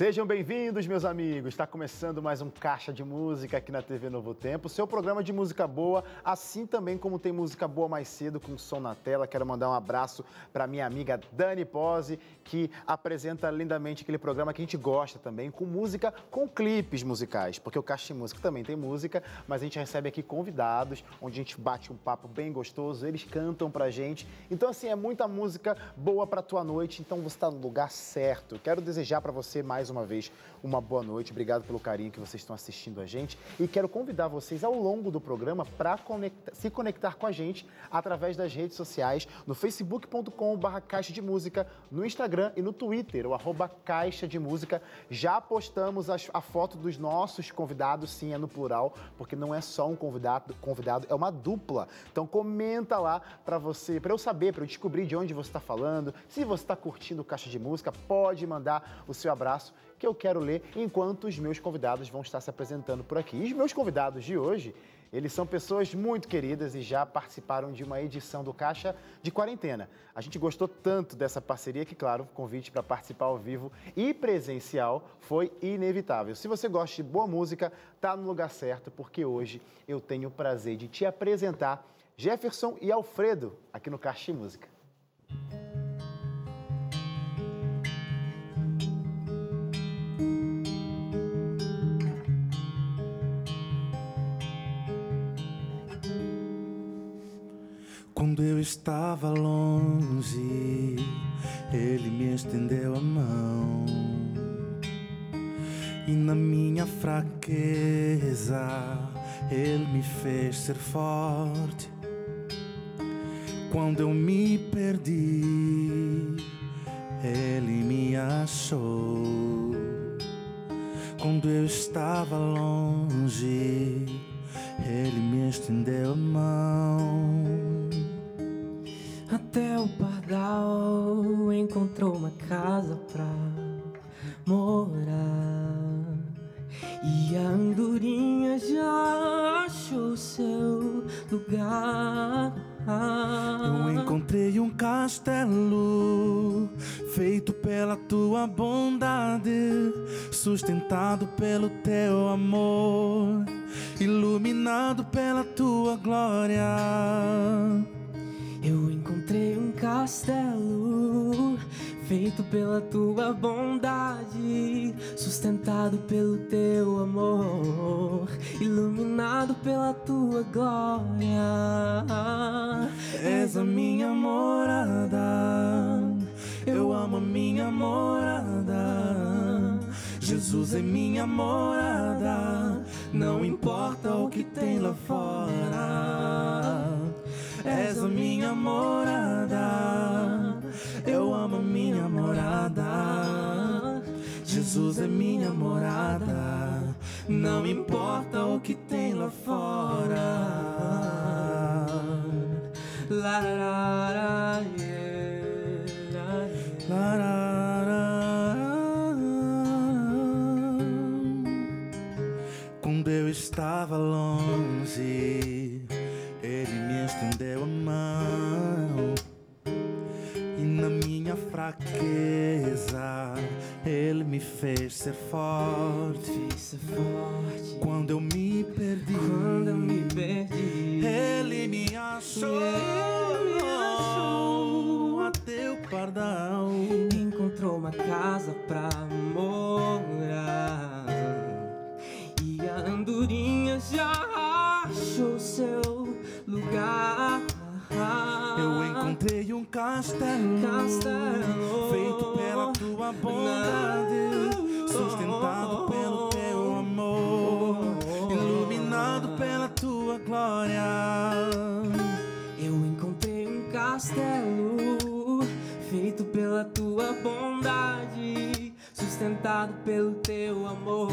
Sejam bem-vindos, meus amigos. Está começando mais um Caixa de Música aqui na TV Novo Tempo, seu programa de música boa, assim também como tem música boa mais cedo com som na tela. Quero mandar um abraço para minha amiga Dani Pose, que apresenta lindamente aquele programa que a gente gosta também, com música, com clipes musicais, porque o Caixa de Música também tem música, mas a gente recebe aqui convidados, onde a gente bate um papo bem gostoso, eles cantam pra gente. Então, assim, é muita música boa pra tua noite, então você está no lugar certo. Quero desejar para você mais uma vez uma boa noite. Obrigado pelo carinho que vocês estão assistindo a gente. E quero convidar vocês ao longo do programa para se conectar com a gente através das redes sociais, no facebook.com.br Caixa de Música, no Instagram e no Twitter, o arroba Caixa de Música. Já postamos a foto dos nossos convidados, sim, é no plural, porque não é só um convidado, convidado é uma dupla. Então comenta lá para você, para eu saber, para eu descobrir de onde você está falando. Se você está curtindo Caixa de Música, pode mandar o seu abraço que eu quero ler enquanto os meus convidados vão estar se apresentando por aqui. E os meus convidados de hoje, eles são pessoas muito queridas e já participaram de uma edição do Caixa de Quarentena. A gente gostou tanto dessa parceria que, claro, o convite para participar ao vivo e presencial foi inevitável. Se você gosta de boa música, tá no lugar certo, porque hoje eu tenho o prazer de te apresentar Jefferson e Alfredo aqui no Caixa de Música. Estava longe, ele me estendeu a mão. E na minha fraqueza, ele me fez ser forte. Quando eu me perdi, ele me achou. Quando eu estava longe, glória. És a minha morada, eu amo a minha morada. Jesus é minha morada, não importa o que tem lá fora és a minha morada. Eu amo a minha morada. Jesus é minha morada. Não importa o que tem lá fora. La, la, Quando eu estava longe ele me estendeu a mão e na minha fraqueza ele me fez ser forte. Fez ser forte. Quando eu me perdi, quando eu me perdi, ele me achou. Ele me achou a teu pardal. Encontrou uma casa pra morar e a andorinha já achou seu lugar. Eu encontrei um castelo, castelo feito pela tua bondade, sustentado pelo teu amor, iluminado pela tua glória. Eu encontrei um castelo feito pela tua bondade, sustentado pelo teu amor,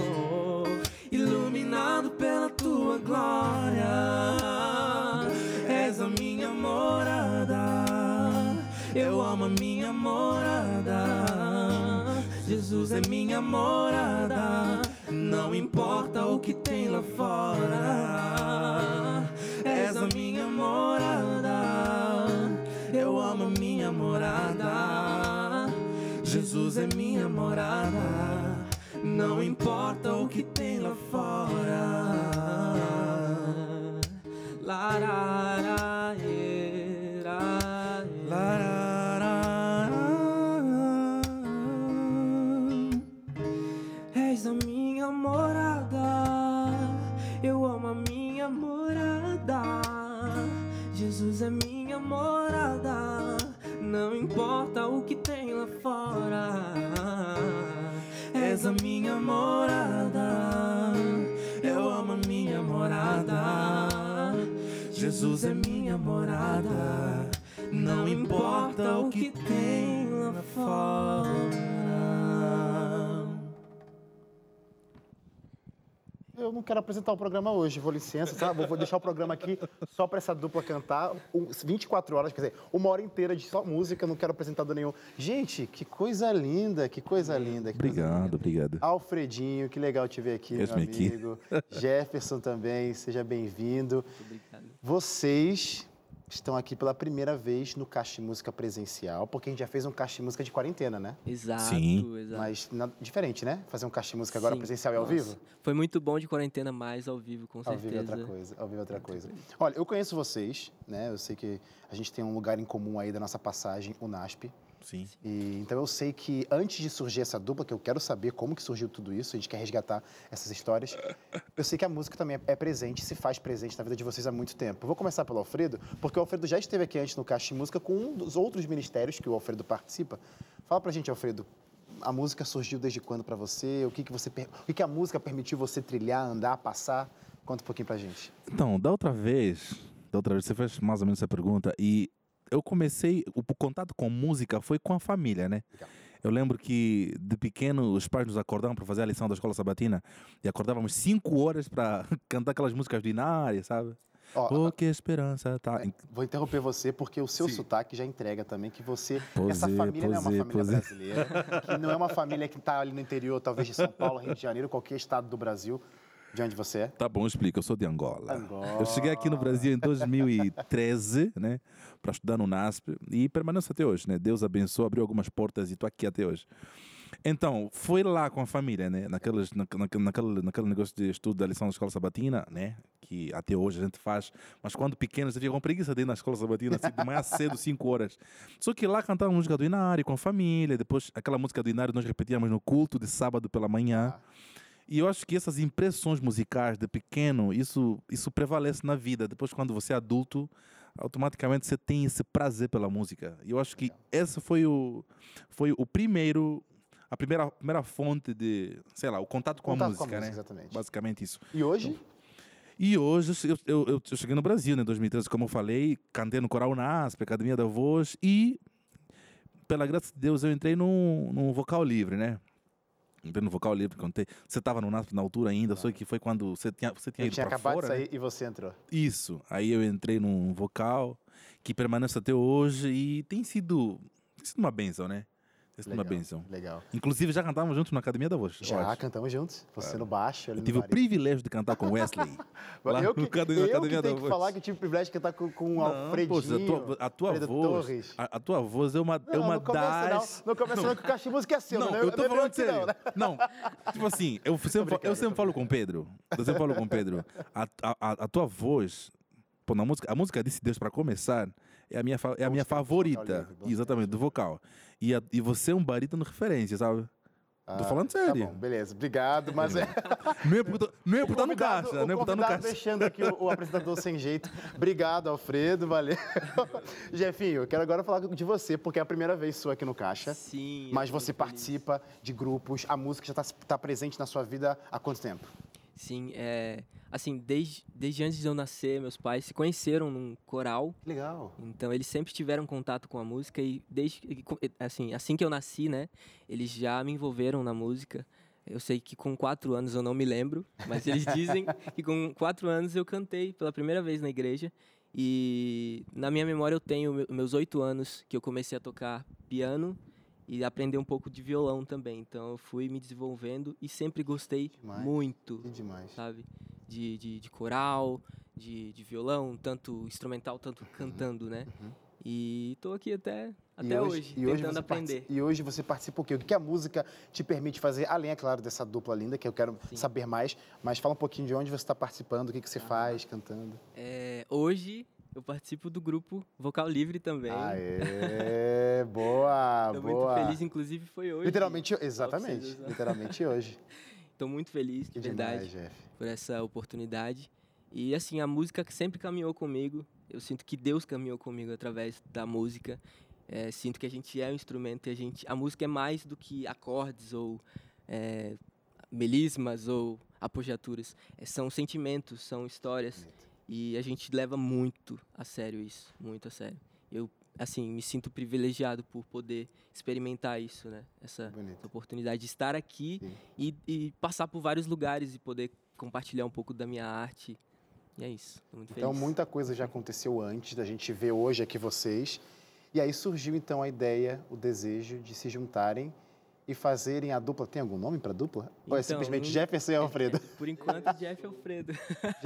iluminado pela tua glória. Morada, eu amo a minha morada. Jesus é minha morada, não importa o que tem lá fora. És a minha morada, eu amo a minha morada. Jesus é minha morada, Não importa o que tem lá fora. Larara, era, Não importa o que tem lá fora. És a minha morada. Eu amo a minha morada. Jesus é minha morada. Não importa o que tem lá fora. Eu não quero apresentar o programa hoje, vou licença, tá? Vou, vou deixar o programa aqui só para essa dupla cantar um- 24 horas, quer dizer, uma hora inteira de só música, não quero apresentador nenhum. Gente, que coisa linda, que coisa linda. que coisa Obrigado, linda. obrigado. Alfredinho, que legal te ver aqui, meu Esse-me aqui. amigo. Jefferson também, seja bem-vindo. Obrigado. Vocês estão aqui pela primeira vez no Caixa de Música presencial, porque a gente já fez um Caixa de Música de quarentena, né? Exato, Sim. exato. Mas na- diferente, né? Fazer um Caixa de Música agora Sim. presencial e ao vivo? Foi muito bom de quarentena, mais ao vivo, com Ao certeza. vivo é outra coisa, ao vivo é outra coisa. Olha, eu conheço vocês, né? Eu sei que a gente tem um lugar em comum aí da nossa passagem, o NASP. Sim. E, então eu sei que antes de surgir essa dupla, que eu quero saber como que surgiu tudo isso, a gente quer resgatar essas histórias. Eu sei que a música também é presente, se faz presente na vida de vocês há muito tempo. Vou começar pelo Alfredo, porque o Alfredo já esteve aqui antes no Caixa de Música com um dos outros ministérios que o Alfredo participa. Fala pra gente, Alfredo, a música surgiu desde quando pra você? O que que você o que que a música permitiu você trilhar, andar, passar? Conta um pouquinho pra gente. Então, da outra vez, da outra vez você fez mais ou menos essa pergunta e eu comecei, o contato com música foi com a família, né? Legal. Eu lembro que de pequeno os pais nos acordavam para fazer a lição da escola sabatina e acordávamos cinco horas para cantar aquelas músicas do Inária, sabe? Ó, Oh, que esperança, tá? Vou interromper você porque o seu Sim. sotaque já entrega também que você. Pois essa é, família não é uma é, família pois é. brasileira, que não é uma família que está ali no interior, talvez de São Paulo, Rio de Janeiro, qualquer estado do Brasil. De onde você é? Tá bom, eu explico. Eu sou de Angola. Angola. Eu cheguei aqui no Brasil em 2013, né, para estudar no NASP e permaneço até hoje, né? Deus abençoou, abriu algumas portas e estou aqui até hoje. Então, foi lá com a família, né? Naqueles, na, na, naquele, naquele negócio de estudo da lição da escola sabatina, né? Que até hoje a gente faz. Mas quando pequenos, eu fico com preguiça de ir na escola sabatina, assim, de manhã cedo, 5 horas. Só que lá cantava música do Inário com a família. Depois, aquela música do Inário nós repetíamos no culto de sábado pela manhã. E eu acho que essas impressões musicais de pequeno, isso, isso prevalece na vida. Depois, quando você é adulto, automaticamente você tem esse prazer pela música. E eu acho que esse foi o, foi o primeiro, a primeira, primeira fonte de, sei lá, o contato com Contato a música, né? exatamente. Basicamente isso. E hoje? E hoje eu, eu, eu, eu cheguei no Brasil, né, em 2013, como eu falei, cantei no Coral NASP, Academia da Voz, e pela graça de Deus eu entrei num, num vocal livre, né? Entrei no vocal livre, contei. Você estava no NASP na altura ainda, só que foi quando você tinha, você tinha Eu ido tinha acabado fora. de né? sair e você entrou. Isso. Aí eu entrei num vocal que permanece até hoje e tem sido, tem sido uma benção, né? Sido uma Legal, benção. Legal. Inclusive já cantávamos juntos na Academia da Voz. Já eu acho. cantamos juntos. Você no baixo, Eu no tive o privilégio de cantar com Wesley. lá eu no que, Academia- eu que Academia da tenho que Voz. falar que tive o privilégio de cantar com, com o Não, Alfredinho. poxa, a tua, a tua Alfredo voz, a, a tua voz é uma, é Não, uma no começo das... não. No começo não, que o Caixa Música é seu. Não, né? eu tô não é falando não, sério. né? Não, tipo assim, eu sempre, eu sempre falo com o Pedro. Eu sempre falo com o Pedro. A, a, a, tua voz, pô, na música, a música Disse Deus para começar, é a minha, é a minha favorita. Exatamente, do vocal. E, a- e você é um barítono referência, sabe? Tô falando Tá sério. bom, beleza. Obrigado, mas é... Não é por tá- não é por estar no caixa, não é por estar no caixa. deixando aqui o, o apresentador sem jeito. Obrigado, Alfredo, valeu. Jefinho, eu quero agora falar de você, porque é a primeira vez sua aqui no Caixa. Sim. Mas você muito feliz. participa de grupos, a música já está presente na sua vida há quanto tempo? Sim, é. Assim, desde, desde antes de eu nascer, meus pais se conheceram num coral. Legal. Então eles sempre tiveram contato com a música e desde assim, assim que eu nasci, né, eles já me envolveram na música. Eu sei que com quatro anos eu não me lembro, mas eles dizem que com quatro anos eu cantei pela primeira vez na igreja. E na minha memória eu tenho me- meus oito anos que eu comecei a tocar piano e aprender um pouco de violão também. Então eu fui me desenvolvendo e sempre gostei Demais. muito demais. sabe? De, de, de coral, de, de violão, tanto instrumental, tanto cantando, né? E estou aqui até, E até hoje, e hoje tentando aprender. E hoje você participa o quê? O que a música te permite fazer, além, é claro, dessa dupla linda, que eu quero Sim. saber mais, mas fala um pouquinho de onde você está participando, o que, que você faz, cantando. É, hoje eu participo do grupo Vocal Livre também. Aê, boa, Tô boa. muito feliz, inclusive foi hoje. Literalmente, exatamente, literalmente hoje. Estou muito feliz, de verdade, demais, por essa oportunidade. E assim, a música que sempre caminhou comigo. Eu sinto que Deus caminhou comigo através da música. É, sinto que a gente é um instrumento e a gente, a música é mais do que acordes ou é, melismas ou apogiaturas. É, são sentimentos, são histórias. E a gente leva muito a sério isso, muito a sério. Eu, assim, me sinto privilegiado por poder experimentar isso, né? Essa, Bonito. oportunidade de estar aqui e, e passar por vários lugares e poder compartilhar um pouco da minha arte. E é isso, muito Então, feliz. muita coisa já aconteceu antes da gente ver hoje aqui vocês. E aí surgiu, então, a ideia, o desejo de se juntarem e fazerem a dupla. Tem algum nome para dupla? Ou é Então, simplesmente Jefferson e Alfredo? Por enquanto, Jeff Alfredo.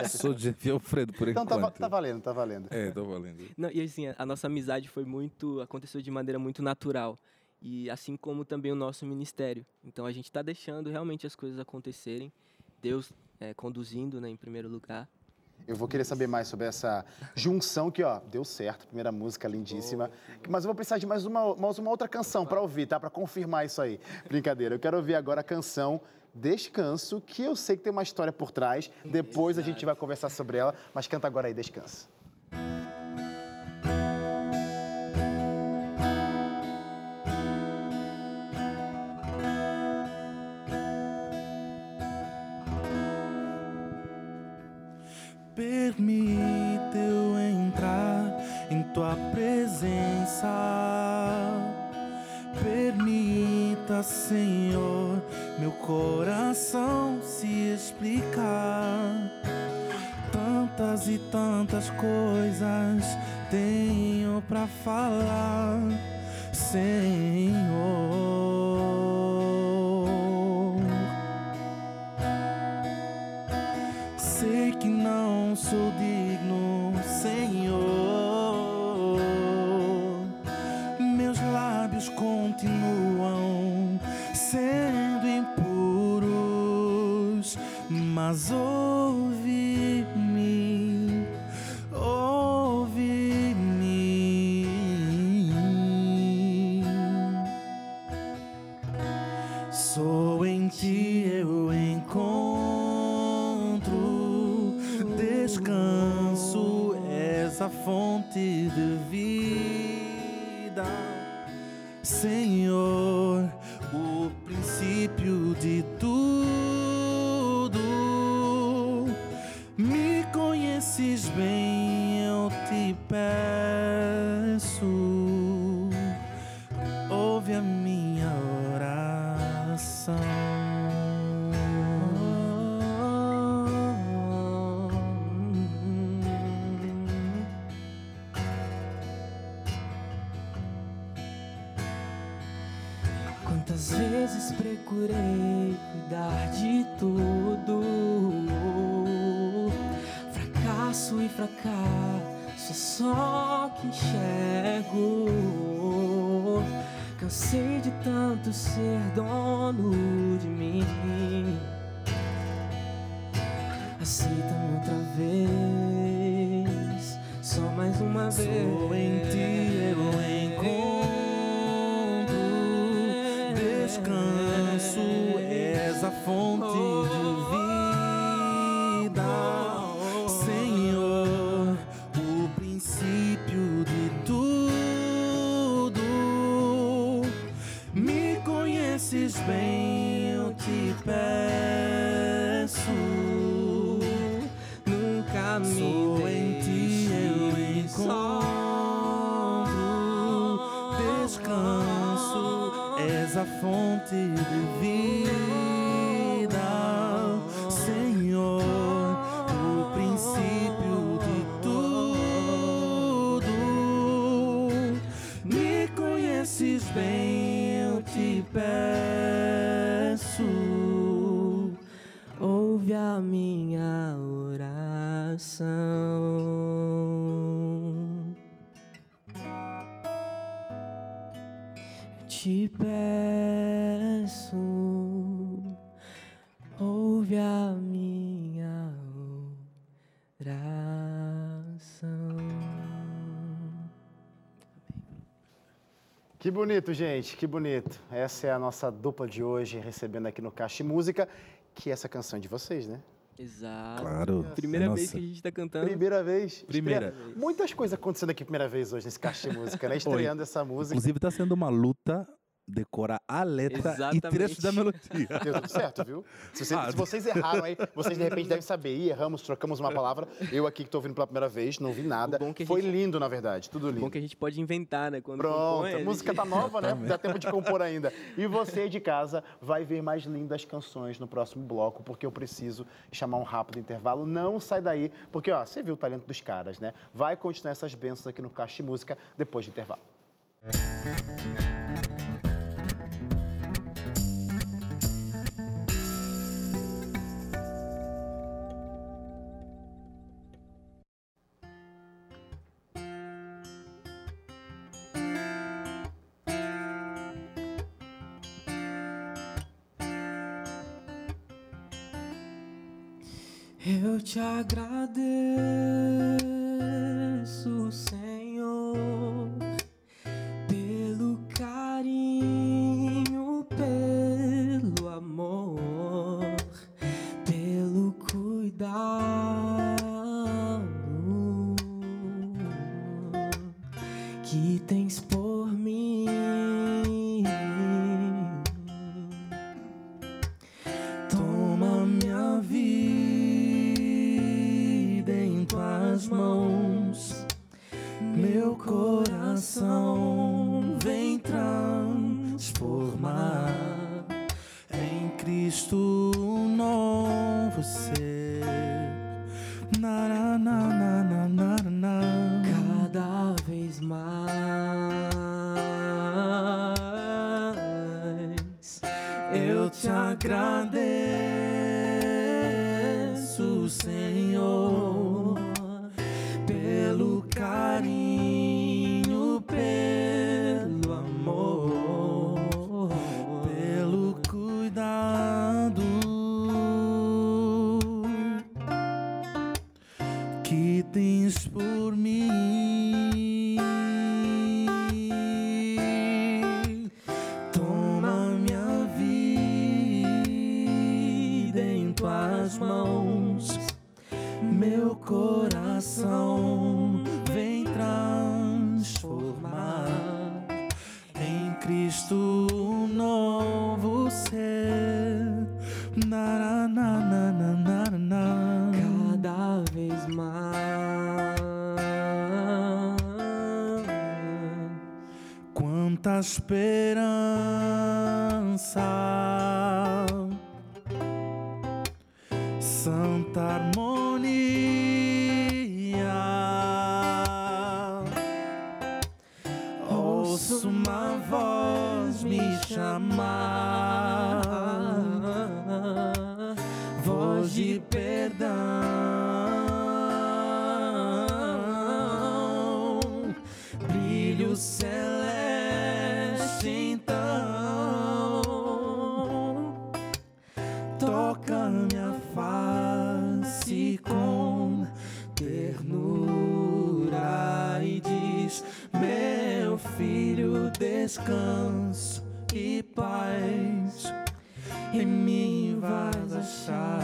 Sou Jeff Alfredo por Então tá, enquanto. tá valendo, tá valendo. É, tô valendo. Não, e assim, a, a nossa amizade foi muito. aconteceu de maneira muito natural. E assim como também o nosso ministério. Então a gente está deixando realmente as coisas acontecerem. Deus é, conduzindo, né, em primeiro lugar. Eu vou querer saber mais sobre essa junção que, ó, deu certo. Primeira música lindíssima. Mas eu vou precisar de mais uma, mais uma outra canção para ouvir, tá? Para confirmar isso aí. Brincadeira. Eu quero ouvir agora a canção Descanso, que eu sei que tem uma história por trás. Depois a gente vai conversar sobre ela. Mas canta agora aí, Descanso. Senhor, meu coração se explicar. Tantas e tantas coisas tenho pra falar, Senhor. Ouve-me, Que bonito, gente, que bonito. Essa é a nossa dupla de hoje, recebendo aqui no Caixa Música, que essa canção é de vocês, né? Exato. Claro. Primeira Nossa. vez que a gente está cantando. Primeira vez. Primeira. estreia- Muitas coisas acontecendo aqui primeira vez hoje nesse Caixa de Música, né? Estreando essa música. Inclusive, está sendo uma luta decorar a letra Exatamente. e trechos da melodia. Deu tudo certo, viu? Se, você- Ah, se vocês erraram aí, vocês de repente devem saber. Ih, erramos, trocamos uma palavra. Eu aqui que estou ouvindo pela primeira vez, não vi nada. Foi gente- lindo, na verdade. Tudo lindo. Bom que a gente pode inventar, né? Quando Pronto, compõe, a gente- música tá nova, né? Dá tempo de compor ainda. E você de casa vai ver mais lindas canções no próximo bloco, porque eu preciso chamar um rápido intervalo. Não sai daí, porque ó, você viu o talento dos caras, né? Vai continuar essas bênçãos aqui no Caixa de Música depois do intervalo. Te agradeço, esperança. Santa harmonia. Ouço uma voz me chamar descanso e paz em mim vais achar.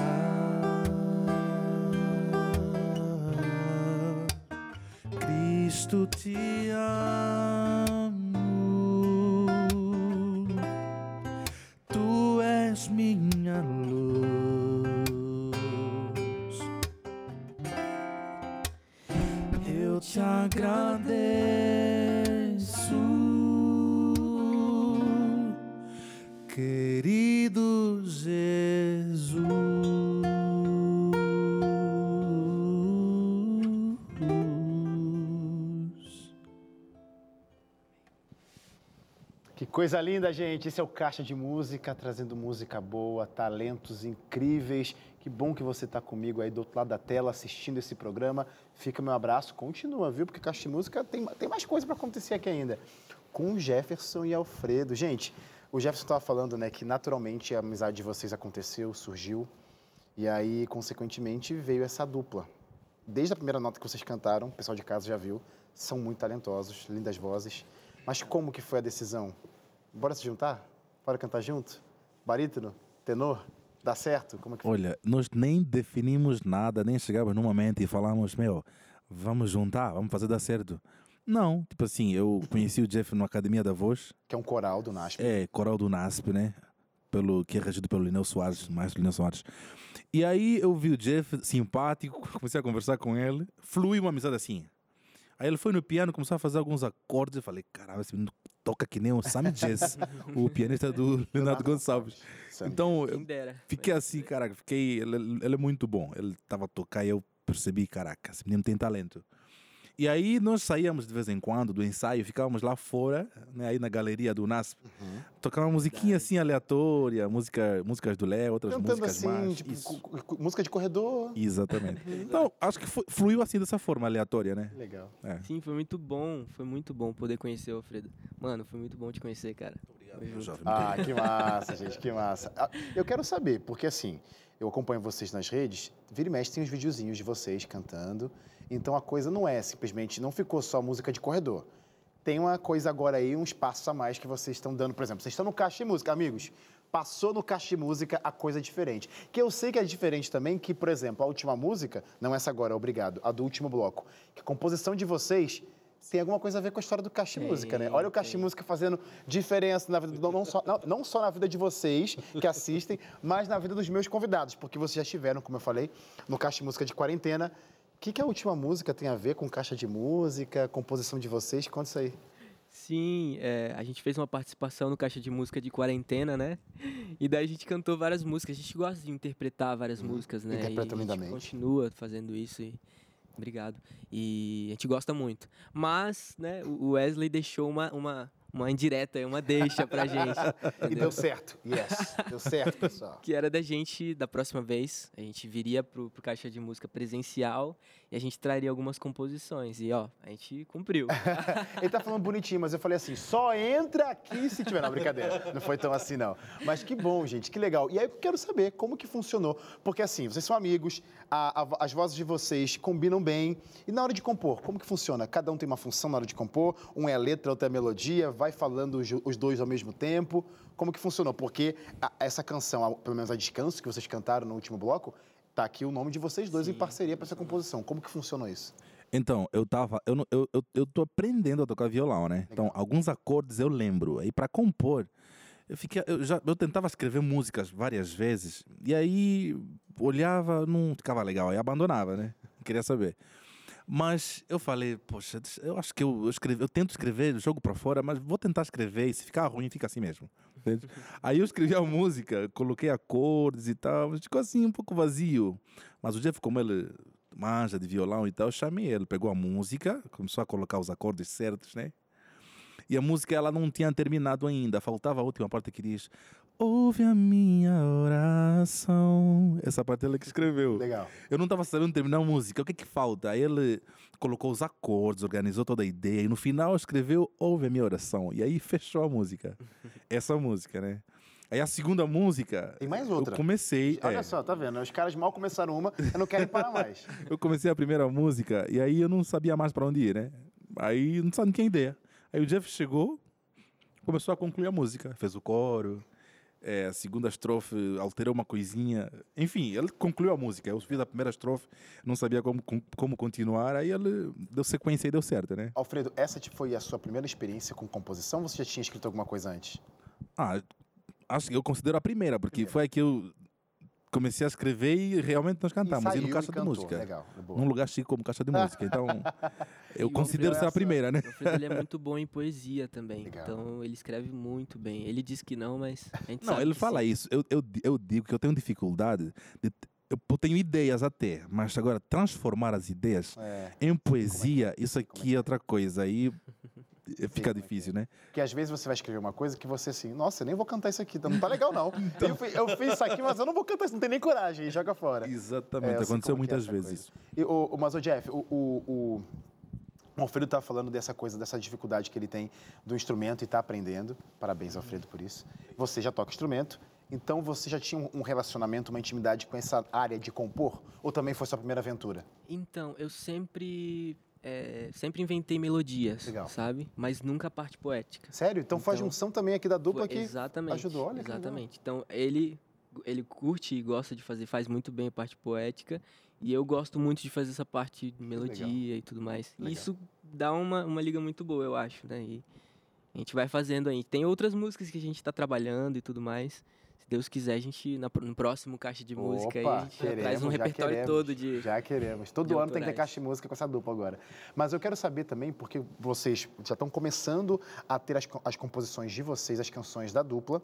Cristo te amo. Tu és minha luz. Eu te agradeço, coisa linda, gente. Esse é o Caixa de Música, trazendo música boa, talentos incríveis. Que bom que você está comigo aí do outro lado da tela, assistindo esse programa. Fica meu abraço. Continua, viu? Porque Caixa de Música tem, tem mais coisa para acontecer aqui ainda. com Jefferson e Alfredo. Gente, o Jefferson estava falando né, que naturalmente a amizade de vocês aconteceu, surgiu, e aí, consequentemente, veio essa dupla. Desde a primeira nota que vocês cantaram, o pessoal de casa já viu, são muito talentosos, lindas vozes. Mas como que foi a decisão? Bora se juntar? Bora cantar junto? Barítono? Tenor? Dá certo? Como é que foi? Olha, nós nem definimos nada, nem chegamos num momento e falamos, meu, vamos juntar, vamos fazer dar certo. Não, tipo assim, eu conheci o Jeff na Academia da Voz, Que é um coral do NASP. é coral do NASP, né? Pelo, que é regido pelo Lineu Soares, maestro Lineu Soares. E aí eu vi o Jeff simpático, comecei a conversar com ele, flui uma amizade assim. Aí ele foi no piano, começou a fazer alguns acordes, eu falei, caramba, esse menino toca que nem o Sammy Jazz, o pianista do Leonardo Gonçalves. Então, eu fiquei assim, caraca, fiquei, ele, ele é muito bom. Ele estava a tocar e eu percebi, caraca, esse menino tem talento. E aí nós saíamos de vez em quando do ensaio, ficávamos lá fora, né, aí na galeria do NASP, Uhum. tocava uma musiquinha assim aleatória, música, músicas do Léo, outras Cantando músicas assim, mais. tipo, música de corredor. Exatamente. Então, acho que foi- fluiu assim dessa forma aleatória, né? Legal. É. Sim, foi muito bom. Foi muito bom poder conhecer o Alfredo. Mano, foi muito bom te conhecer, cara. Jovem. Ah, que massa, gente, que massa. Ah, Eu quero saber, porque assim, eu acompanho vocês nas redes, vira e mexe tem os videozinhos de vocês cantando, então a coisa não é simplesmente, não ficou só música de corredor. Tem uma coisa agora aí, uns passos a mais que vocês estão dando, por exemplo, vocês estão no Caixa de Música, amigos, passou no Caixa de Música, a coisa é diferente. Que eu sei que é diferente também, que, por exemplo, a última música, não essa agora, obrigado, a do último bloco, que a composição de vocês tem alguma coisa a ver com a história do Caixa Música, né? Olha o Caixa. Música fazendo diferença na vida, do- não, só, não, não só na vida de vocês que assistem, mas na vida dos meus convidados, porque vocês já estiveram, como eu falei, no Caixa de Música de quarentena. O que, que a última música tem a ver com Caixa de Música, composição de vocês? Conta isso aí. Sim, é, a gente fez uma participação no Caixa de Música de Quarentena, né? E daí a gente cantou várias músicas. A gente gosta de interpretar várias músicas, né? interpreta e a lindamente. gente continua fazendo isso e... Obrigado. E a gente gosta muito. Mas, né, o Wesley deixou uma, uma, uma indireta, uma deixa pra gente. E deu certo. Yes, deu certo, pessoal. que era da gente, da próxima vez, a gente viria pro, pro Caixa de Música presencial e a gente traria algumas composições. E, ó, a gente cumpriu. Ele tá falando bonitinho, mas eu falei assim, só entra aqui se tiver. Não, brincadeira. Não foi tão assim, não. Mas que bom, gente, que legal. E aí eu quero saber como que funcionou. Porque assim, vocês são amigos, a- a- as vozes de vocês combinam bem. E na hora de compor, como que funciona? Cada um tem uma função na hora de compor, um é a letra, outro é a melodia, vai falando os, dois ao mesmo tempo. Como que funcionou? Porque essa canção, pelo menos a Descanso, que vocês cantaram no último bloco, tá aqui o nome de vocês dois em parceria para essa composição. Como que funcionou isso? Então, eu tava. Eu, eu, eu, eu tô aprendendo a tocar violão, né? Então, alguns acordes eu lembro. Aí, para compor, eu fiquei. Eu, já, eu tentava escrever músicas várias vezes. E aí, olhava, não ficava legal. Aí abandonava, né? Queria saber. Mas eu falei, poxa, eu acho que eu, eu, escrevi, eu tento escrever, jogo para fora, mas vou tentar escrever. E se ficar ruim, fica assim mesmo. Aí eu escrevi a música, coloquei acordes e tal, mas ficou assim um pouco vazio. Mas o Jeff, como ele manja de violão e tal, eu chamei ele, pegou a música, começou a colocar os acordes certos, né? E a música ela não tinha terminado ainda, faltava a última parte que diz: Ouve a minha oração. Essa parte ele que escreveu. Legal. Eu não estava sabendo terminar a música. O que que falta? Aí ele colocou os acordes, organizou toda a ideia e no final escreveu Ouve a minha oração. E aí fechou a música. Essa música, né? Aí a segunda música. Tem mais outra. Eu comecei. Olha é, só, tá vendo? Os caras mal começaram uma, eu não querem parar mais. eu comecei a primeira música e aí eu não sabia mais para onde ir, né? Aí não sabia, não tinha ideia. Aí o Jeff chegou, começou a concluir a música, fez o coro, é, a segunda estrofe alterou uma coisinha. Enfim, ele concluiu a música. Eu fiz a primeira estrofe, não sabia como, com- como continuar, aí ele deu sequência e deu certo, né? Alfredo, essa tipo, foi a sua primeira experiência com composição ou você já tinha escrito alguma coisa antes? Ah, acho que eu considero a primeira, porque foi a que eu comecei a escrever e realmente nós cantamos, e, saiu no e Caixa de. Música. Legal, boa. Num lugar chique como Caixa de Música. Então, E eu considero ser a essa- primeira, né? O Alfredo ele é muito bom em poesia também. Legal. Então ele escreve muito bem. Ele diz que não, mas a gente Não, sabe ele que fala sim. isso. Eu, eu, eu digo que eu tenho dificuldade de. Eu tenho ideias até, mas agora transformar as ideias É, em poesia, isso Como é aqui é outra coisa. Aí fica é que difícil, né? porque às vezes você vai escrever uma coisa que você assim, nossa, eu nem vou cantar isso aqui, não tá legal não. Eu, fi- eu fiz isso aqui, mas eu não vou cantar isso, não tem nem coragem, joga fora. Exatamente, É, eu sei aconteceu que é muitas essa vezes isso. E, o, o, mas o Jeff, o, o, o- O Alfredo está falando dessa coisa, dessa dificuldade que ele tem do instrumento e está aprendendo. Parabéns, Alfredo, por isso. Você já toca instrumento, então você já tinha um relacionamento, uma intimidade com essa área de compor? Ou também foi sua primeira aventura? Então, eu sempre é, sempre inventei melodias, Legal. sabe? Mas nunca a parte poética. Sério? Então, foi a Então, junção também aqui da dupla Foi- que exatamente, ajudou. Olha legal. exatamente. Então, ele ele curte e gosta de fazer, faz muito bem a parte poética, e eu gosto muito de fazer essa parte de melodia e tudo mais. Legal. E isso dá uma, uma liga muito boa, eu acho, né? E a gente vai fazendo aí. Tem outras músicas que a gente está trabalhando e tudo mais. Se Deus quiser, a gente, na- no próximo caixa de música, aí, Opa, a gente queremos, traz um repertório queremos, todo de. Já queremos. Todo ano tem que ter autorais. caixa de música com essa dupla agora. Mas eu quero saber também, porque vocês já estão começando a ter as, as composições de vocês, as canções da dupla.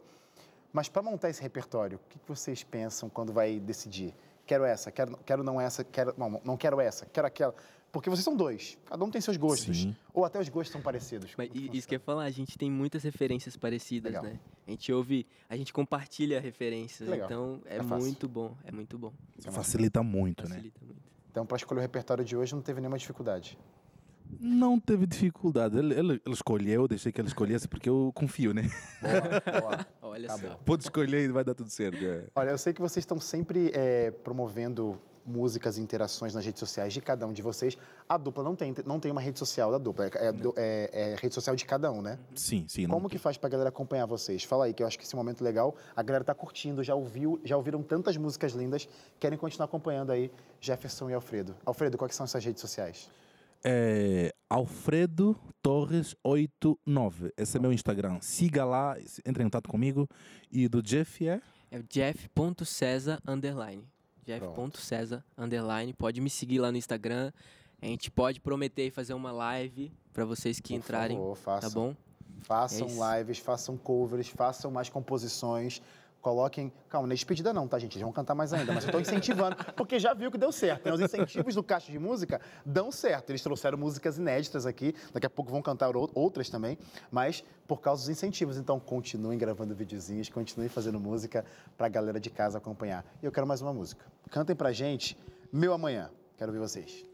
Mas para montar esse repertório, o que que vocês pensam quando vai decidir? Quero essa, quero, quero não essa, quero, não, não quero essa, quero aquela. Porque vocês são dois, cada um tem seus gostos. Sim. Ou até os gostos são parecidos. Mas isso que eu ia falar, a gente tem muitas referências parecidas, Legal. né? A gente ouve, a gente compartilha referências, Legal. então é, É muito bom, é muito bom. Facilita muito, né? Facilita muito. Então, para escolher o repertório de hoje, não teve nenhuma dificuldade. Não teve dificuldade. Ele, ele, ele escolheu, deixei que ele escolhesse porque eu confio, né? Boa, boa. Olha Tá só. Pode escolher e vai dar tudo certo. é. Olha, eu sei que vocês estão sempre é, promovendo músicas e interações nas redes sociais de cada um de vocês. A dupla não tem, não tem uma rede social da dupla, é, é é- é rede social de cada um, né? Sim, sim. Como que faz pra galera acompanhar vocês? Fala aí, que eu acho que esse momento legal, a galera tá curtindo, já ouviu, já ouviram tantas músicas lindas, querem continuar acompanhando aí Jefferson e Alfredo. Alfredo, quais são essas redes sociais? É Alfredo Torres 89. Esse é meu Instagram. Siga lá, entre em contato comigo. E do Jeff é? É o jeff.cesar underline. Jeff.cesar underline. Pode me seguir lá no Instagram. A gente pode prometer fazer uma live para vocês que Por entrarem, favor, façam. tá bom? Façam É lives, façam covers, façam mais composições. Coloquem. Calma, não é despedida não, tá, gente? Eles vão cantar mais ainda, mas eu tô incentivando, porque já viu que deu certo. Né? Os incentivos do Caixa de Música dão certo. Eles trouxeram músicas inéditas aqui, daqui a pouco vão cantar ou- outras também, mas por causa dos incentivos. Então, continuem gravando videozinhos, continuem fazendo música pra galera de casa acompanhar. E eu quero mais uma música. Cantem pra gente Meu Amanhã. Quero ver vocês.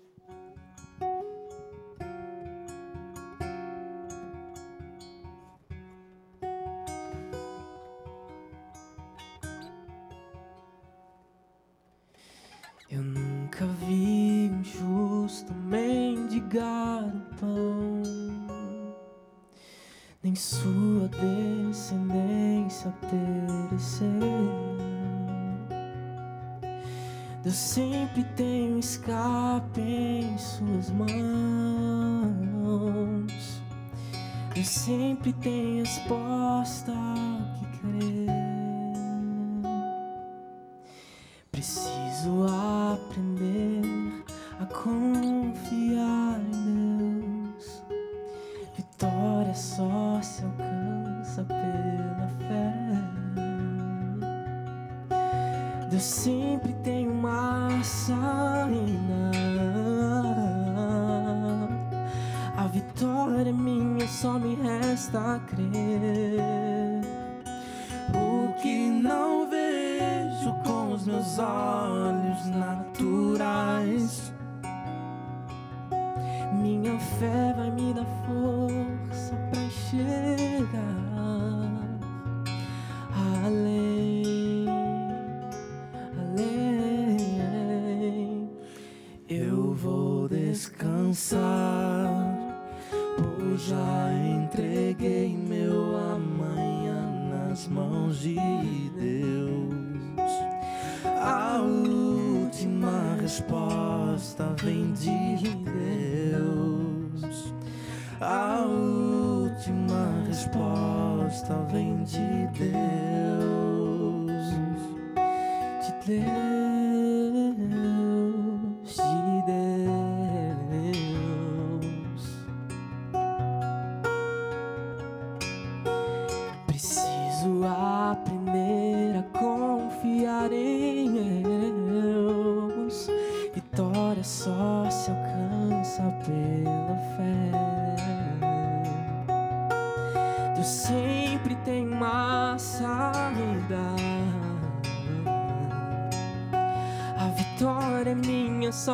Fé vai me dar força pra chegar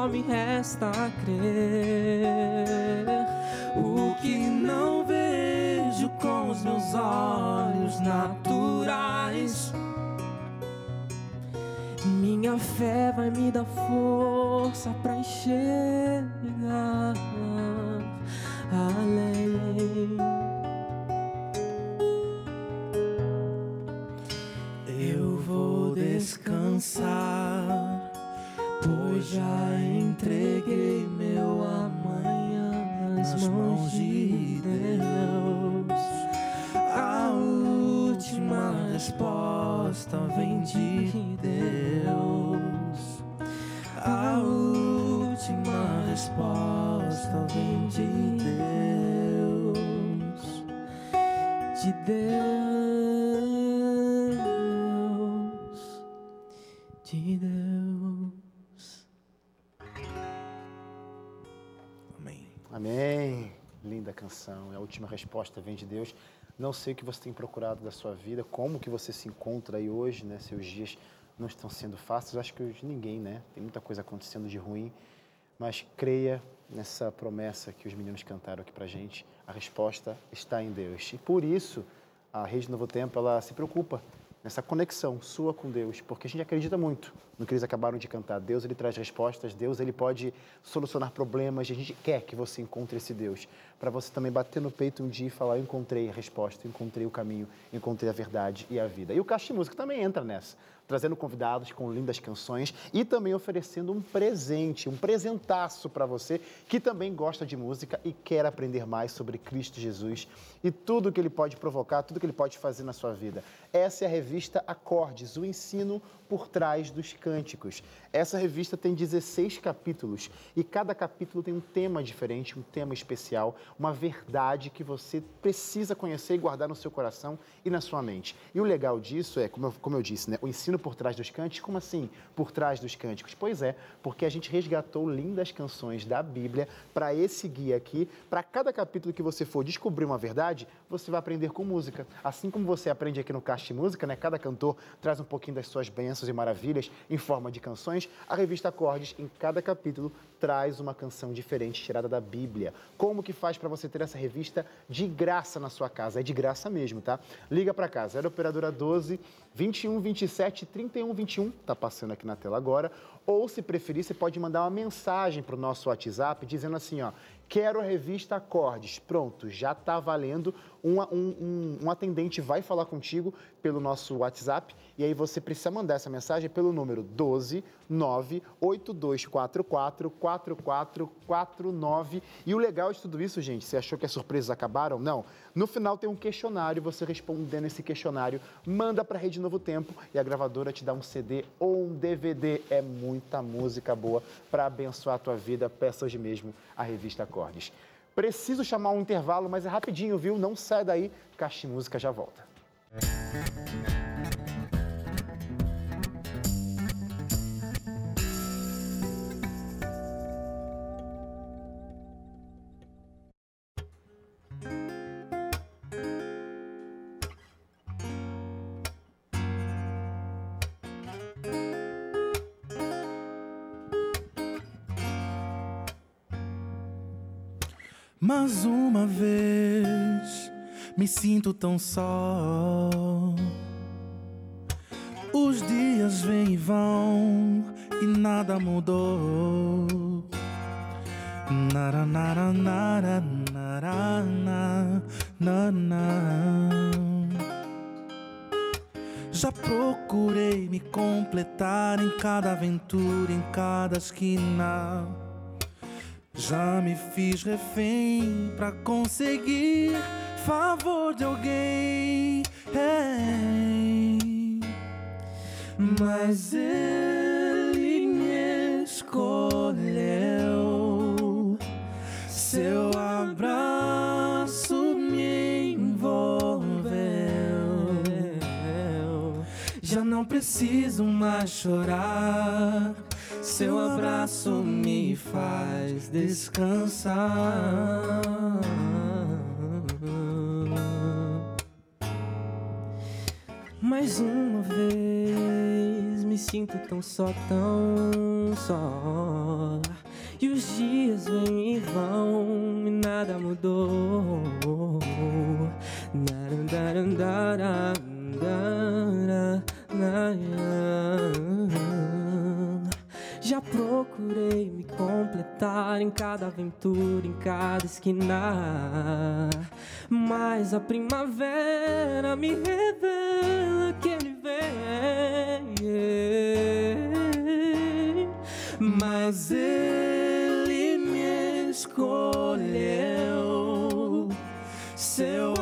me resta crer. o que não vejo com os meus olhos naturais. Minha fé vai me dar força pois já entreguei meu amanhã nas mãos de Deus. A última resposta vem de Deus. A última resposta vem de Deus. De Deus. De Deus. Amém. Linda canção. É a última resposta vem de Deus. Não sei o que você tem procurado da sua vida, como que você se encontra aí hoje, né? Seus dias não estão sendo fáceis. Acho que hoje ninguém, né? Tem muita coisa acontecendo de ruim, mas creia nessa promessa que os meninos cantaram aqui pra gente. A resposta está em Deus. E por isso, a Rede Novo Tempo, ela se preocupa nessa conexão sua com Deus, porque a gente acredita muito no que eles acabaram de cantar. Deus, ele traz respostas, Deus, ele pode solucionar problemas, a gente quer que você encontre esse Deus, para você também bater no peito um dia e falar, eu encontrei a resposta, encontrei o caminho, encontrei a verdade e a vida. E o Caixa de Música também entra nessa, trazendo convidados com lindas canções e também oferecendo um presente, um presentaço para você que também gosta de música e quer aprender mais sobre Cristo Jesus e tudo que ele pode provocar, tudo que ele pode fazer na sua vida. Essa é a revista Acordes, o ensino por trás dos cânticos. Essa revista tem 16 capítulos e cada capítulo tem um tema diferente, um tema especial, uma verdade que você precisa conhecer e guardar no seu coração e na sua mente. E o legal disso é, como eu, como eu disse, né, o ensino por trás dos cânticos. Como assim por trás dos cânticos? Pois é, porque a gente resgatou lindas canções da Bíblia para esse guia aqui. Para cada capítulo que você for descobrir uma verdade, você vai aprender com música. Assim como você aprende aqui no de Música, né? Cada cantor traz um pouquinho das suas bênçãos e maravilhas forma de canções. A revista Acordes, em cada capítulo, traz uma canção diferente tirada da Bíblia. Como que faz para você ter essa revista de graça na sua casa? É de graça mesmo, tá? Liga para cá, 0 operadora 12 21 27 31 21, tá passando aqui na tela agora. Ou, se preferir, você pode mandar uma mensagem para o nosso WhatsApp dizendo assim, ó, quero a revista Acordes. Pronto, já está valendo. Um, um, um, atendente vai falar contigo pelo nosso WhatsApp e aí você precisa mandar essa mensagem pelo número 12 98244 4449. E o legal de tudo isso, gente, você achou que as surpresas acabaram? Não. No final tem um questionário, você respondendo esse questionário, manda para a Rede Novo Tempo e a gravadora te dá um CD ou um DVD. É muita música boa para abençoar a tua vida. Peça hoje mesmo a revista Acordes. Preciso chamar um intervalo, mas é rapidinho, viu? Não sai daí, Caixa Música já volta. Mais uma vez me sinto tão só. Os dias vêm e vão e nada mudou. Nara, nara, nara, nara, nara, nara. Já procurei me completar em cada aventura, em cada esquina. Já me fiz refém pra conseguir favor de alguém. Hey. Mas ele me escolheu. Seu abraço me envolveu. Já não preciso mais chorar. Seu abraço me faz descansar. Mais uma vez me sinto tão só, tão só. E os dias vêm e vão e nada mudou. Já procurei me completar em cada aventura, em cada esquina. Mas a primavera me revela que ele vem. Mas ele me escolheu. Seu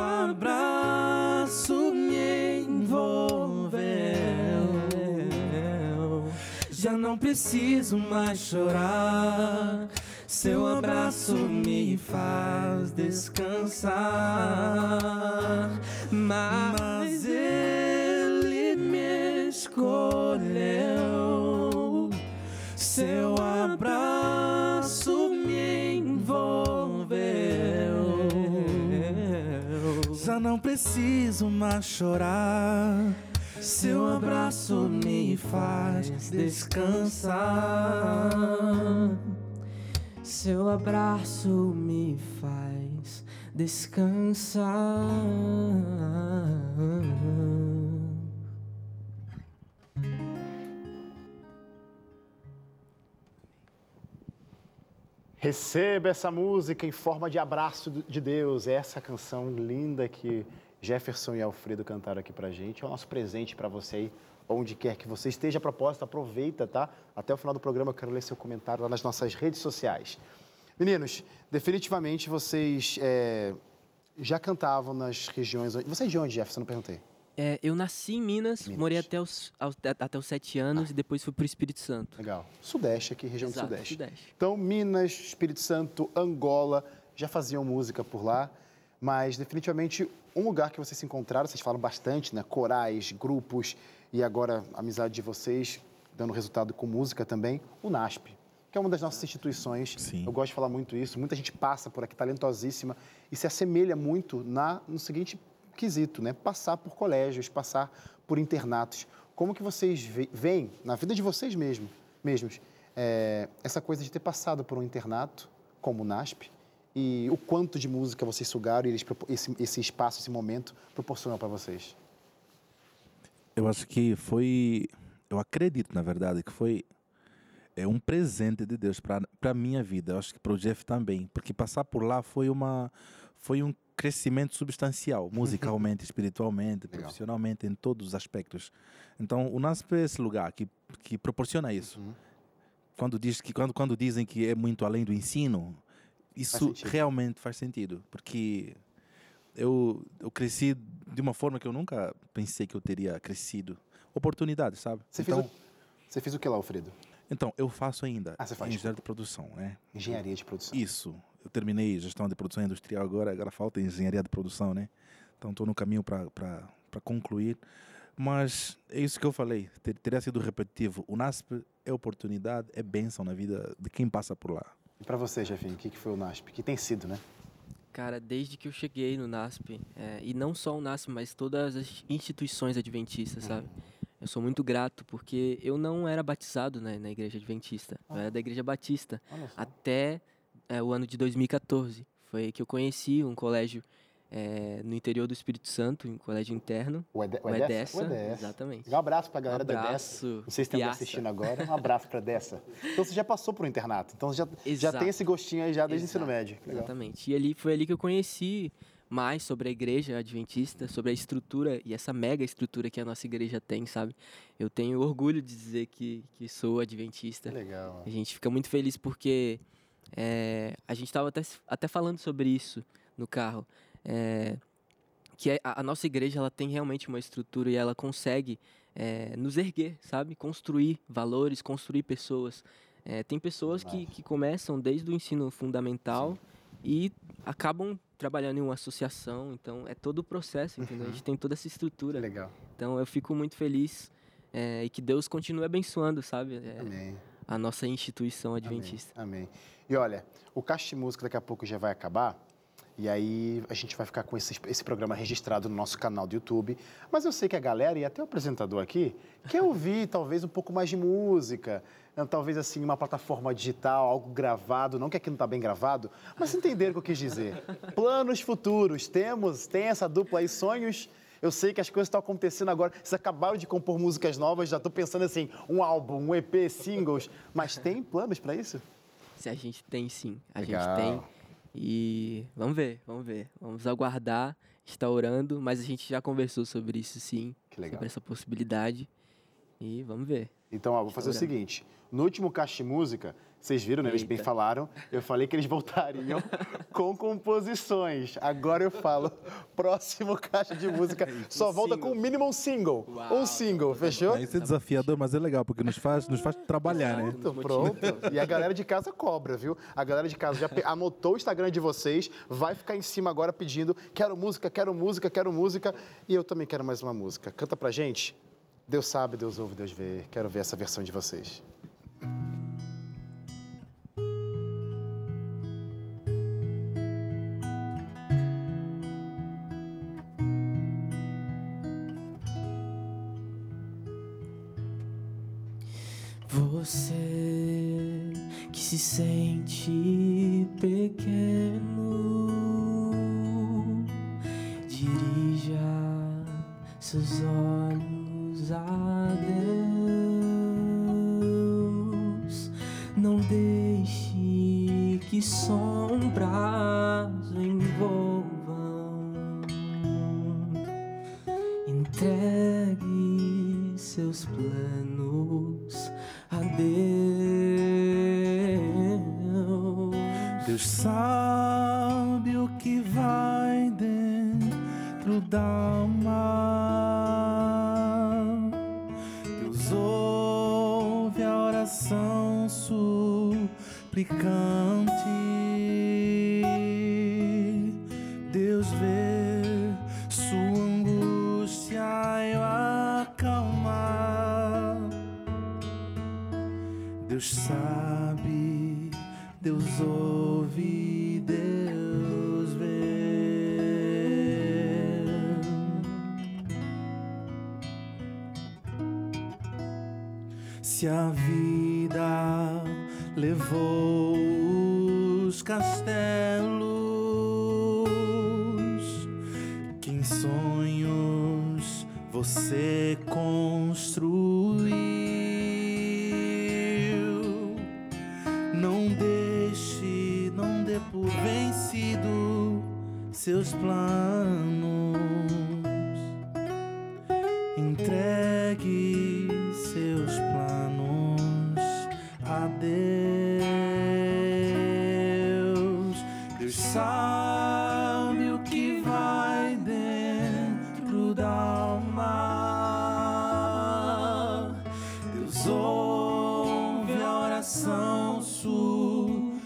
Já não preciso mais chorar. Seu abraço me faz descansar. Mas ele me escolheu. Seu abraço me envolveu. Já não preciso mais chorar. Seu abraço me faz descansar. Seu abraço me faz descansar. Receba essa música em forma de abraço de Deus. Essa canção linda que Jefferson e Alfredo cantaram aqui pra gente. É o nosso presente para você aí, onde quer que você esteja. A propósito, aproveita, tá? Até o final do programa eu quero ler seu comentário lá nas nossas redes sociais. Meninos, definitivamente vocês é, já cantavam nas regiões. Você é de onde, Jefferson? Não perguntei. É, eu nasci em Minas, Minas. morei até os, aos, até os sete anos e depois fui para o Espírito Santo. Legal. Sudeste aqui, região Exato, do Sudeste. Sudeste. Então, Minas, Espírito Santo, Angola, já faziam música por lá, mas definitivamente um lugar que vocês se encontraram, vocês falam bastante, né? Corais, grupos e agora a amizade de vocês dando resultado com música também, o NASP, que é uma das nossas instituições. Sim. Eu gosto de falar muito isso. Muita gente passa por aqui, talentosíssima, e se assemelha muito na, no seguinte quesito, né? Passar por colégios, passar por internatos. Como que vocês ve- veem na vida de vocês mesmo, mesmos é, essa coisa de ter passado por um internato como o NASP e o quanto de música vocês sugaram e esse, esse espaço, esse momento proporcionou para vocês? Eu acho que foi. Eu acredito, na verdade, que foi é um presente de Deus para a minha vida. Eu acho que para o Jeff também. Porque passar por lá foi, uma, foi um crescimento substancial, musicalmente, espiritualmente, Legal. profissionalmente, em todos os aspectos. Então, o NASP é esse lugar que, que proporciona isso. Uhum. Quando, diz que, quando, quando dizem que é muito além do ensino, isso sentido. realmente faz sentido. Porque eu, eu cresci de uma forma que eu nunca pensei que eu teria crescido. Oportunidade, sabe? Você, então, fez, o, você fez o que lá, Alfredo? então, eu faço ainda Ah, você faz, engenharia de produção, né? Engenharia de produção. Isso. Eu terminei gestão de produção industrial agora, agora falta engenharia de produção, né? Então estou no caminho para concluir. Mas é isso que eu falei, ter, teria sido repetitivo. O NASP é oportunidade, é bênção na vida de quem passa por lá. E para você, Jefinho, o que, que foi o NASP? Que tem sido, né? Cara, desde que eu cheguei no NASP, é, e não só o NASP, mas todas as instituições adventistas, sabe? Eu sou muito grato porque eu não era batizado né, na igreja adventista, eu era da igreja batista, até é, o ano de 2014. Foi que eu conheci um colégio é, no interior do Espírito Santo, um colégio interno, O, Ede, o Edessa. O Edessa. Exatamente. Um abraço pra galera Um da Edessa. abraço, Não sei se Piaça. assistindo agora. Um abraço pra Dessa. Então você já passou por um internato. Então você já, já tem esse gostinho aí já desde o ensino médio. Legal. Exatamente. E ali foi ali que eu conheci mais sobre a igreja adventista, sobre a estrutura e essa mega estrutura que a nossa igreja tem, sabe? Eu tenho orgulho de dizer que, que sou adventista. Legal. A gente fica muito feliz porque é, a gente estava até, até falando sobre isso no carro. É, que a, a nossa igreja ela tem realmente uma estrutura e ela consegue é, nos erguer, sabe? Construir valores, construir pessoas. É, tem pessoas que, que começam desde o ensino fundamental e acabam trabalhando em uma associação. Então, é todo o processo, entendeu? A gente tem toda essa estrutura. legal. Então, eu fico muito feliz é, e que Deus continue abençoando, sabe? É, Amém. a nossa instituição adventista. Amém. Amém. E olha, o Caixa de Música daqui a pouco já vai acabar. E aí a gente vai ficar com esse, esse programa registrado no nosso canal do YouTube. Mas eu sei que a galera e até o apresentador aqui quer ouvir talvez um pouco mais de música, né, talvez assim uma plataforma digital, algo gravado, não que aqui não está bem gravado, mas entenderam o que eu quis dizer. Planos futuros, temos, tem essa dupla aí, sonhos. Eu sei que as coisas estão acontecendo agora. Vocês acabaram de compor músicas novas, já estou pensando assim, um álbum, um EP, singles. Mas tem planos para isso? Se a gente tem sim, a Legal. gente tem. E vamos ver, vamos ver. Vamos aguardar, está orando, mas a gente já conversou sobre isso sim, Que legal. sobre essa possibilidade. E vamos ver. Então, ó, vou fazer o seguinte. No último Caixa de Música, vocês viram, né? Eles bem falaram. Eu falei que eles voltariam com composições. Agora eu falo, próximo Caixa de Música só volta com o mínimo um single. Uau. Um single, fechou? Isso é desafiador, mas é legal, porque nos faz, nos faz trabalhar, né? Pronto, pronto. E a galera de casa cobra, viu? A galera de casa já anotou o Instagram de vocês, vai ficar em cima agora pedindo quero música, quero música, quero música. E eu também quero mais uma música. Canta pra gente. Deus sabe, Deus ouve, Deus vê. Quero ver essa versão de vocês. Se sente pequeno, dirija seus olhos a Deus. Não deixe que sombras o envolvam. Entregue seus planos a Deus. Deus sabe o que vai dentro da alma. Deus ouve a oração suplicante. Você construiu, não deixe, não dê por vencido seus planos. Oração suplicante.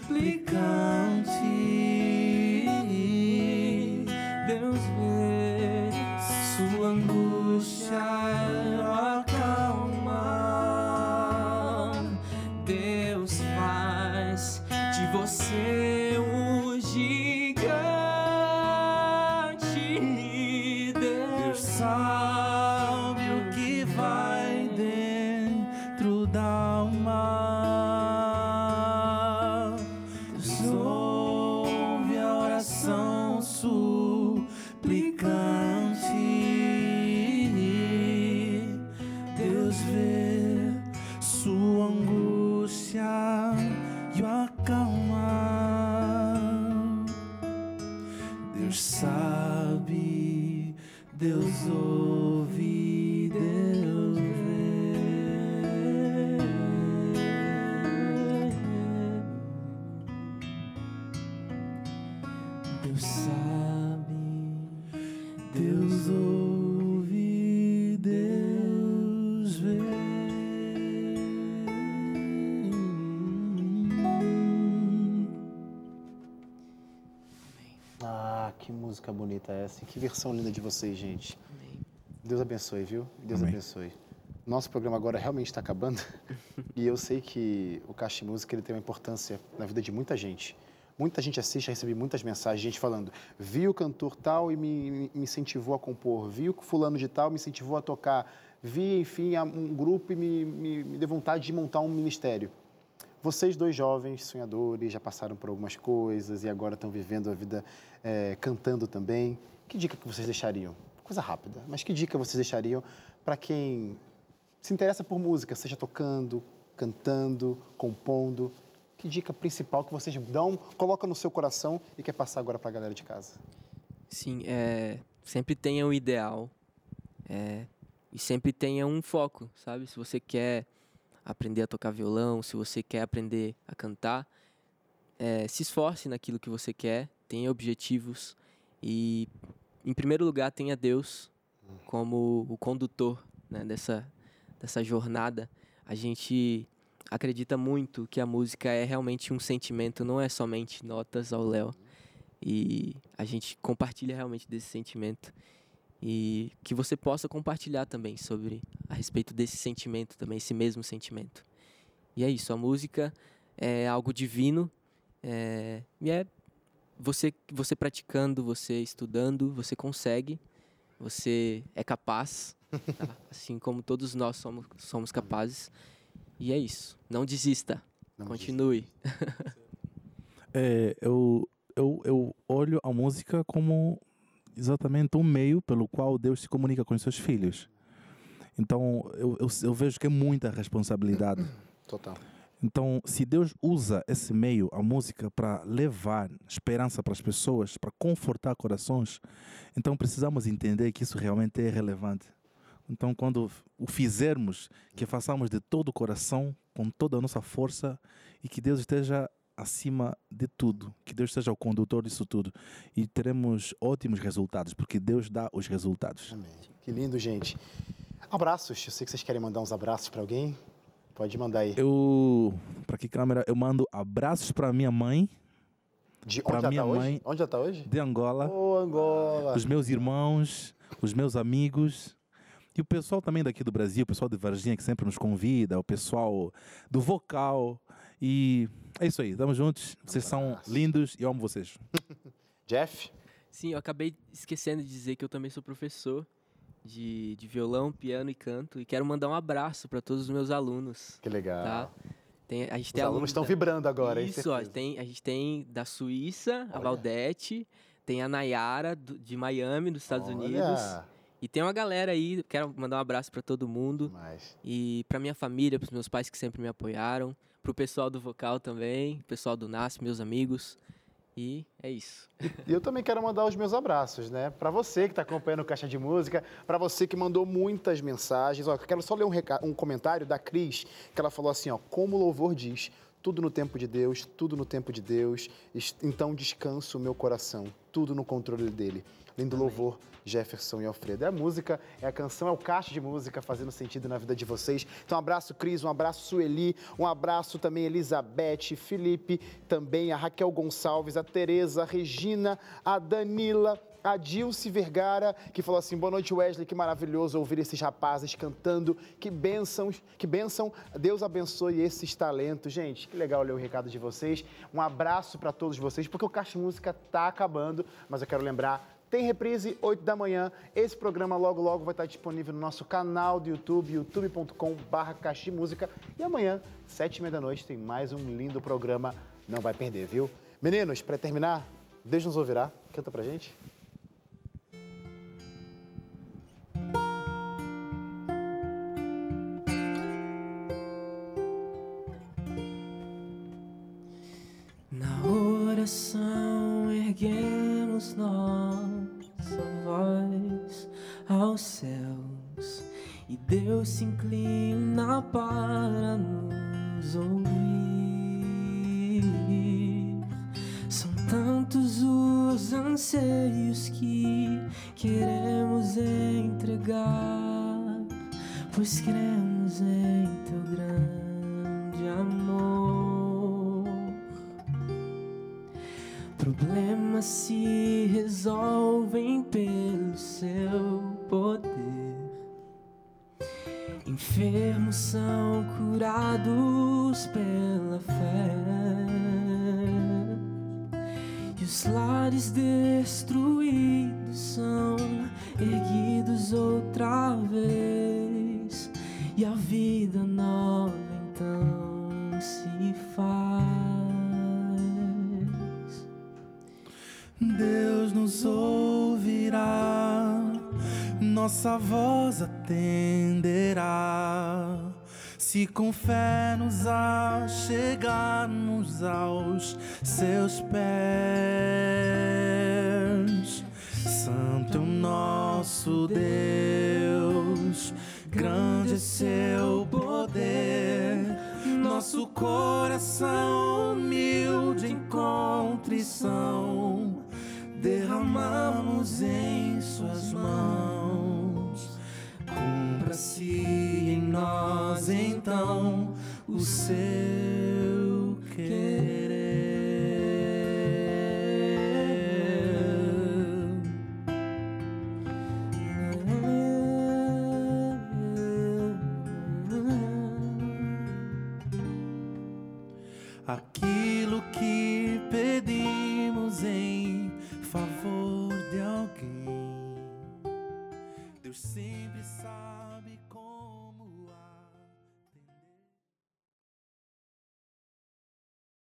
E que versão linda de vocês, gente. Amém. Deus abençoe, viu? Deus Amém. abençoe. Nosso programa agora realmente está acabando e eu sei que o Caixa Música ele tem uma importância na vida de muita gente. Muita gente assiste, recebi muitas mensagens, gente falando, vi o cantor tal e me, me incentivou a compor, vi o fulano de tal me incentivou a tocar, vi, enfim, um grupo e me, me, me deu vontade de montar um ministério. Vocês dois jovens sonhadores já passaram por algumas coisas e agora estão vivendo a vida é, cantando também. Que dica que vocês deixariam? Coisa rápida, mas que dica vocês deixariam para quem se interessa por música, seja tocando, cantando, compondo? Que dica principal que vocês dão, coloca no seu coração e quer passar agora para a galera de casa? Sim, é, sempre tenha o ideal é, e sempre tenha um foco, sabe? Se você quer aprender a tocar violão, se você quer aprender a cantar, é, se esforce naquilo que você quer, tenha objetivos e, em primeiro lugar, tenha Deus como o condutor né, dessa, dessa jornada. A gente acredita muito que a música é realmente um sentimento, não é somente notas ao léu. E a gente compartilha realmente desse sentimento. E que você possa compartilhar também sobre a respeito desse sentimento também, esse mesmo sentimento. E é isso, a música é algo divino. É, e é você, você praticando, você estudando, você consegue, você é capaz, tá? assim como todos nós somos, somos capazes. E é isso. Não desista. Não Continue. é, eu, eu, eu olho a música como exatamente um meio pelo qual Deus se comunica com os seus filhos. Então eu, eu, eu vejo que é muita responsabilidade. Total. Então, se Deus usa esse meio, a música, para levar esperança para as pessoas, para confortar corações, então precisamos entender que isso realmente é relevante. Então, quando o fizermos, que façamos de todo o coração, com toda a nossa força, e que Deus esteja acima de tudo, que Deus seja o condutor disso tudo, e teremos ótimos resultados, porque Deus dá os resultados. Amém. Que lindo, gente. Abraços. Eu sei que vocês querem mandar uns abraços para alguém. Pode mandar aí. Eu, para que câmera? Eu mando abraços para minha mãe. De onde minha tá mãe, hoje? Onde já tá hoje? De Angola. Oh, Angola. Os meus irmãos, os meus amigos e o pessoal também daqui do Brasil, o pessoal de Varginha que sempre nos convida, o pessoal do vocal. E é isso aí, estamos juntos. Vocês são lindos e eu amo vocês. Jeff? Sim, eu acabei esquecendo de dizer que eu também sou professor de, de violão, piano e canto. E quero mandar um abraço para todos os meus alunos. Que legal. Tá? Tem, a gente os tem alunos estão da... vibrando agora, Isso, ó, tem, a gente tem da Suíça, Olha. a Valdete, tem a Nayara do, de Miami, dos Estados Olha. Unidos. E tem uma galera aí, quero mandar um abraço para todo mundo. Mas... E para minha família, para os meus pais que sempre me apoiaram, para o pessoal do vocal também, pessoal do NAS, meus amigos. E é isso. E eu também quero mandar os meus abraços, né? Para você que está acompanhando o Caixa de Música, para você que mandou muitas mensagens. Ó, eu quero só ler um, um comentário da Cris, que ela falou assim, ó, como o louvor diz, tudo no tempo de Deus, tudo no tempo de Deus, então descanso o meu coração, tudo no controle dele. Lindo Amém. louvor Jefferson e Alfredo. É a música, é a canção, é o caixa de música fazendo sentido na vida de vocês. Então, um abraço, Cris, um abraço, Sueli, um abraço também, Elizabeth, Felipe, também a Raquel Gonçalves, a Tereza, a Regina, a Danila, a Dilce Vergara, que falou assim: boa noite, Wesley, que maravilhoso ouvir esses rapazes cantando, que bênção, que bênção, Deus abençoe esses talentos. Gente, que legal ler o recado de vocês. Um abraço para todos vocês, porque o Caixa Música está acabando, mas eu quero lembrar tem reprise 8 da manhã. Esse programa logo logo vai estar disponível no nosso canal do YouTube, youtube.com/barra Música. E amanhã, sete e meia da noite, tem mais um lindo programa. Não vai perder, viu? Meninos, para terminar, Deus nos ouvirá. Canta pra gente. Se inclina para nos Enfermos são curados pela fé. os lares destruídos são erguidos outra vez e a vida nova então se faz. Deus nos ouvirá, nossa voz atenderá. Se com fé nos achegarmos aos seus pés, Santo nosso Deus, grande é seu poder. Nosso coração humilde em contrição, derramamos em Suas mãos. Cumpra-se em nós então o seu querer.